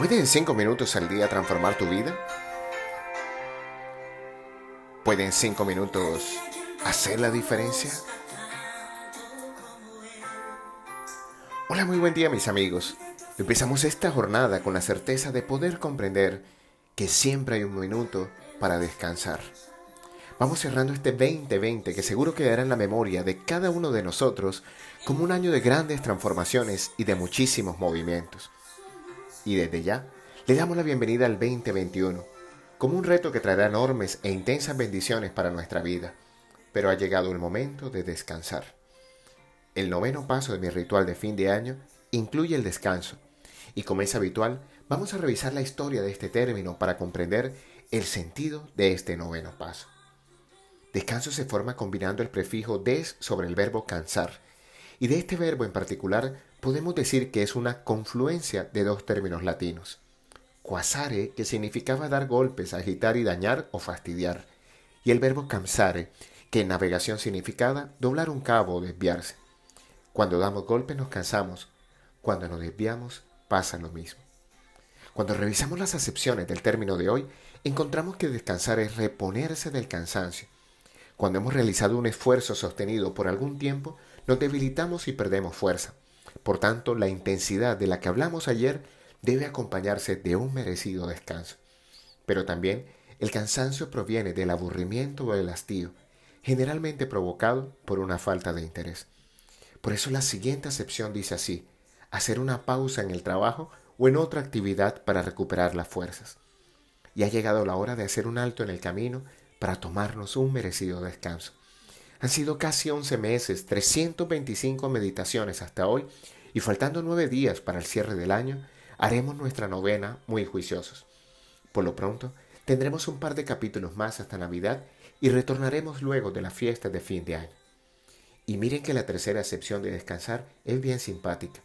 ¿Pueden cinco minutos al día transformar tu vida? ¿Pueden cinco minutos hacer la diferencia? Hola, muy buen día mis amigos. Empezamos esta jornada con la certeza de poder comprender que siempre hay un minuto para descansar. Vamos cerrando este 2020 que seguro quedará en la memoria de cada uno de nosotros como un año de grandes transformaciones y de muchísimos movimientos. Y desde ya, le damos la bienvenida al 2021, como un reto que traerá enormes e intensas bendiciones para nuestra vida. Pero ha llegado el momento de descansar. El noveno paso de mi ritual de fin de año incluye el descanso, y como es habitual, vamos a revisar la historia de este término para comprender el sentido de este noveno paso. Descanso se forma combinando el prefijo des sobre el verbo cansar, y de este verbo en particular podemos decir que es una confluencia de dos términos latinos. Quasare, que significaba dar golpes, agitar y dañar o fastidiar, y el verbo cansare, que en navegación significaba doblar un cabo o desviarse. Cuando damos golpes nos cansamos, cuando nos desviamos pasa lo mismo. Cuando revisamos las acepciones del término de hoy, encontramos que descansar es reponerse del cansancio. Cuando hemos realizado un esfuerzo sostenido por algún tiempo, nos debilitamos y perdemos fuerza. Por tanto, la intensidad de la que hablamos ayer debe acompañarse de un merecido descanso. Pero también el cansancio proviene del aburrimiento o del hastío, generalmente provocado por una falta de interés. Por eso la siguiente acepción dice así, hacer una pausa en el trabajo o en otra actividad para recuperar las fuerzas. Y ha llegado la hora de hacer un alto en el camino para tomarnos un merecido descanso. Han sido casi 11 meses, 325 meditaciones hasta hoy y faltando nueve días para el cierre del año, haremos nuestra novena muy juiciosos. Por lo pronto, tendremos un par de capítulos más hasta Navidad y retornaremos luego de la fiesta de fin de año. Y miren que la tercera excepción de descansar es bien simpática.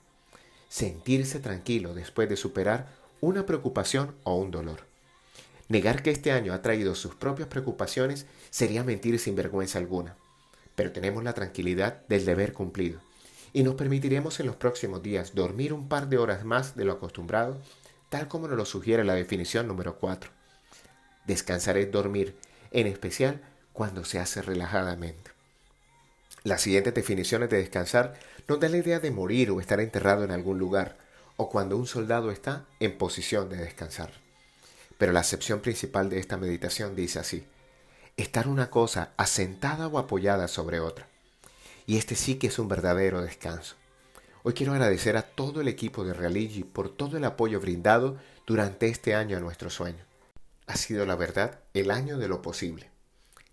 Sentirse tranquilo después de superar una preocupación o un dolor. Negar que este año ha traído sus propias preocupaciones sería mentir sin vergüenza alguna pero tenemos la tranquilidad del deber cumplido y nos permitiremos en los próximos días dormir un par de horas más de lo acostumbrado, tal como nos lo sugiere la definición número 4. Descansar es dormir, en especial cuando se hace relajadamente. Las siguientes definiciones de descansar nos dan la idea de morir o estar enterrado en algún lugar, o cuando un soldado está en posición de descansar. Pero la acepción principal de esta meditación dice así, estar una cosa asentada o apoyada sobre otra. Y este sí que es un verdadero descanso. Hoy quiero agradecer a todo el equipo de Realigi por todo el apoyo brindado durante este año a nuestro sueño. Ha sido la verdad el año de lo posible.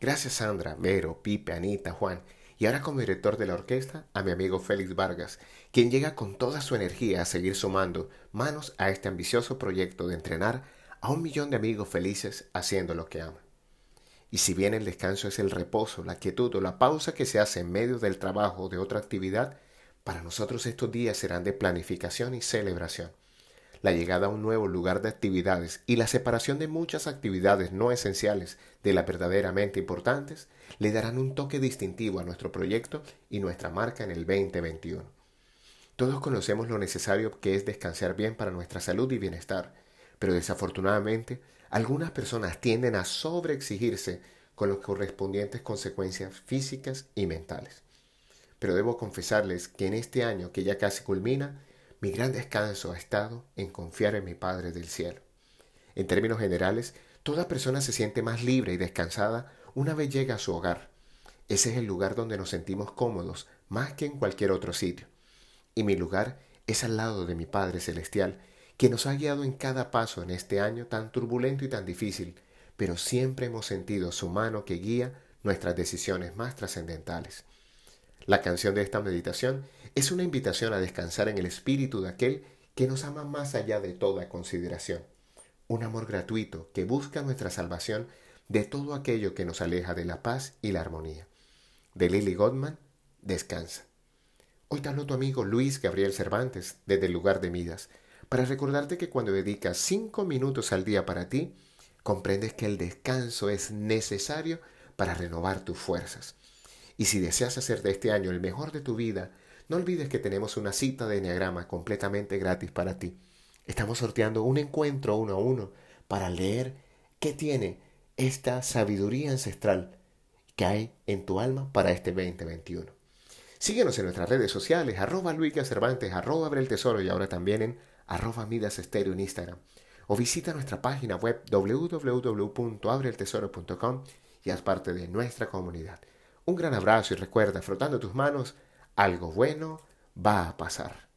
Gracias Sandra, Vero, Pipe, Anita, Juan y ahora como director de la orquesta a mi amigo Félix Vargas, quien llega con toda su energía a seguir sumando manos a este ambicioso proyecto de entrenar a un millón de amigos felices haciendo lo que aman. Y si bien el descanso es el reposo, la quietud o la pausa que se hace en medio del trabajo o de otra actividad, para nosotros estos días serán de planificación y celebración. La llegada a un nuevo lugar de actividades y la separación de muchas actividades no esenciales de las verdaderamente importantes le darán un toque distintivo a nuestro proyecto y nuestra marca en el 2021. Todos conocemos lo necesario que es descansar bien para nuestra salud y bienestar, pero desafortunadamente algunas personas tienden a sobreexigirse con las correspondientes consecuencias físicas y mentales. Pero debo confesarles que en este año que ya casi culmina, mi gran descanso ha estado en confiar en mi Padre del Cielo. En términos generales, toda persona se siente más libre y descansada una vez llega a su hogar. Ese es el lugar donde nos sentimos cómodos más que en cualquier otro sitio. Y mi lugar es al lado de mi Padre Celestial, que nos ha guiado en cada paso en este año tan turbulento y tan difícil, pero siempre hemos sentido su mano que guía nuestras decisiones más trascendentales. La canción de esta meditación es una invitación a descansar en el espíritu de aquel que nos ama más allá de toda consideración, un amor gratuito que busca nuestra salvación de todo aquello que nos aleja de la paz y la armonía. De Lily Godman, Descansa. Hoy te hablo tu amigo Luis Gabriel Cervantes desde el lugar de Midas para recordarte que cuando dedicas cinco minutos al día para ti, comprendes que el descanso es necesario para renovar tus fuerzas. Y si deseas hacer de este año el mejor de tu vida, no olvides que tenemos una cita de Enneagrama completamente gratis para ti. Estamos sorteando un encuentro uno a uno para leer qué tiene esta sabiduría ancestral que hay en tu alma para este 2021. Síguenos en nuestras redes sociales, arroba Luis Cervantes, arroba Abre el Tesoro y ahora también en arroba Midas Estéreo en Instagram. O visita nuestra página web www.abreeltesoro.com y haz parte de nuestra comunidad. Un gran abrazo y recuerda, frotando tus manos, algo bueno va a pasar.